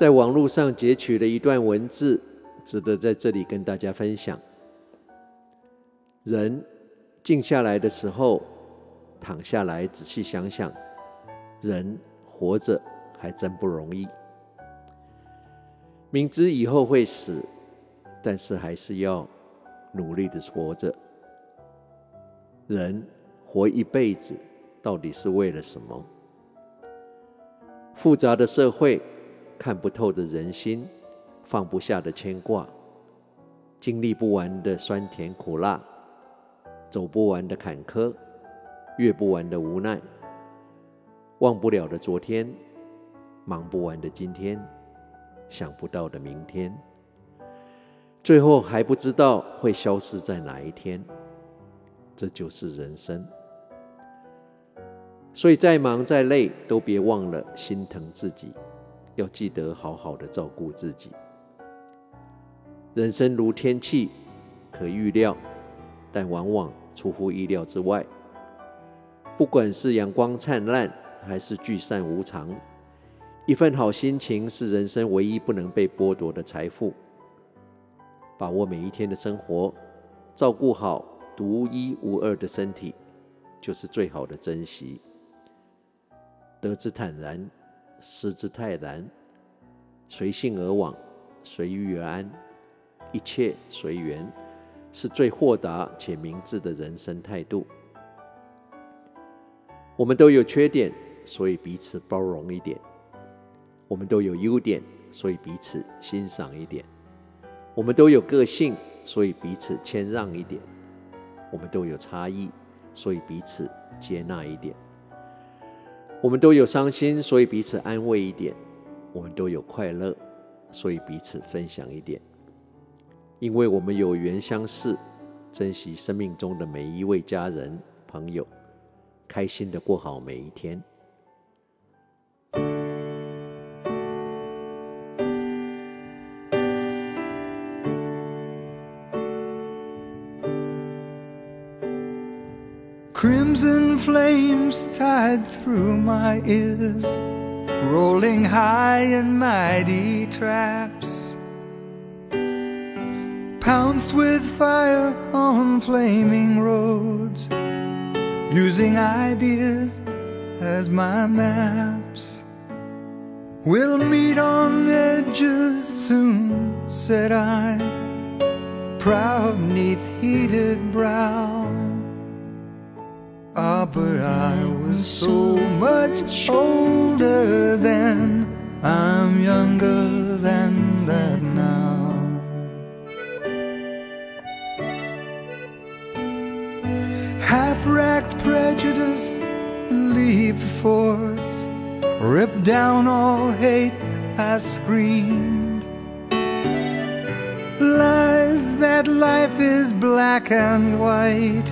在网络上截取了一段文字，值得在这里跟大家分享。人静下来的时候，躺下来仔细想想，人活着还真不容易。明知以后会死，但是还是要努力的活着。人活一辈子，到底是为了什么？复杂的社会，看不透的人心，放不下的牵挂，经历不完的酸甜苦辣，走不完的坎坷，越不完的无奈，忘不了的昨天，忙不完的今天，想不到的明天，最后还不知道会消失在哪一天。这就是人生，所以再忙再累，都别忘了心疼自己，要记得好好的照顾自己。人生如天气，可预料，但往往出乎意料之外。不管是阳光灿烂，还是聚散无常，一份好心情是人生唯一不能被剥夺的财富。把握每一天的生活，照顾好。独一无二的身体，就是最好的珍惜。得之坦然，失之泰然，随性而往，随遇而安，一切随缘，是最豁达且明智的人生态度。我们都有缺点，所以彼此包容一点；我们都有优点，所以彼此欣赏一点；我们都有个性，所以彼此谦让一点。我们都有差异，所以彼此接纳一点；我们都有伤心，所以彼此安慰一点；我们都有快乐，所以彼此分享一点。因为我们有缘相识，珍惜生命中的每一位家人朋友，开心的过好每一天。Crimson flames tied through my ears, rolling high in mighty traps, pounced with fire on flaming roads, using ideas as my maps. We'll meet on edges soon, said I, proud neath heated brow. Ah, but I was so much older then, I'm younger than that now. Half-racked prejudice leap forth, rip down all hate, I screamed. Lies that life is black and white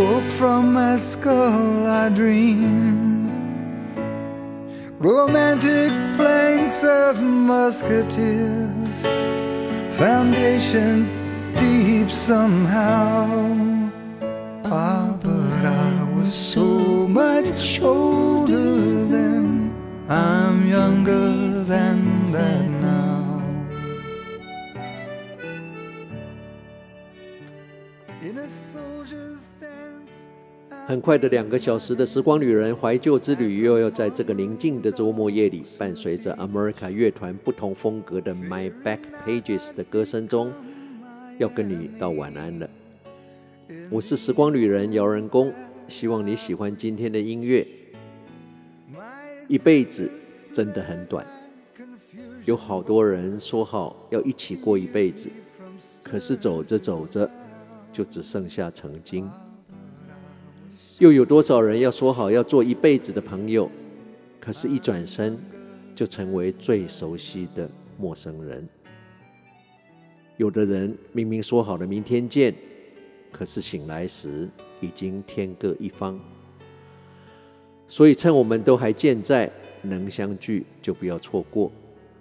spoke from my skull I dreamed. Romantic flanks of musketeers. Foundation deep somehow. Ah, but I was so much older then I'm younger than that now. In a soldier's 很快的两个小时的时光旅人怀旧之旅，又要在这个宁静的周末夜里，伴随着 America 乐团不同风格的 My Back Pages 的歌声中，要跟你道晚安了。我是时光旅人姚仁恭，希望你喜欢今天的音乐。一辈子真的很短，有好多人说好要一起过一辈子，可是走着走着，就只剩下曾经。又有多少人要说好要做一辈子的朋友，可是，一转身就成为最熟悉的陌生人。有的人明明说好了明天见，可是醒来时已经天各一方。所以，趁我们都还健在，能相聚就不要错过，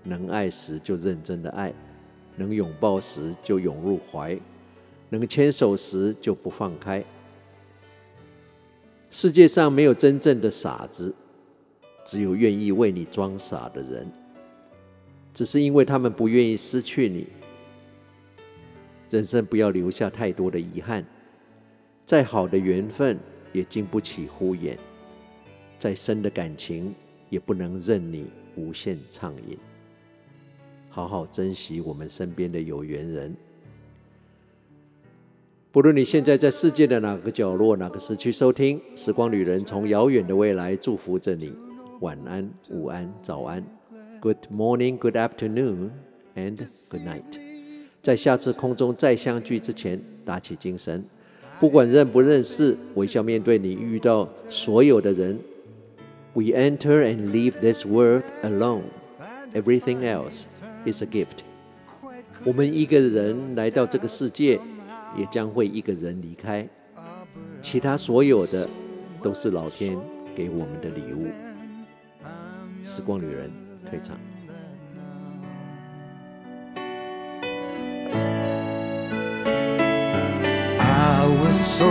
能爱时就认真的爱，能拥抱时就拥入怀，能牵手时就不放开。世界上没有真正的傻子，只有愿意为你装傻的人。只是因为他们不愿意失去你。人生不要留下太多的遗憾，再好的缘分也经不起敷衍，再深的感情也不能任你无限畅饮。好好珍惜我们身边的有缘人。不论你现在在世界的哪个角落、哪个时区收听，时光旅人从遥远的未来祝福着你。晚安、午安、早安，Good morning, Good afternoon, and Good night。在下次空中再相聚之前，打起精神，不管认不认识，微笑面对你遇到所有的人。We enter and leave this world alone. Everything else is a gift。我们一个人来到这个世界。也将会一个人离开，其他所有的都是老天给我们的礼物。时光旅人退场。I was so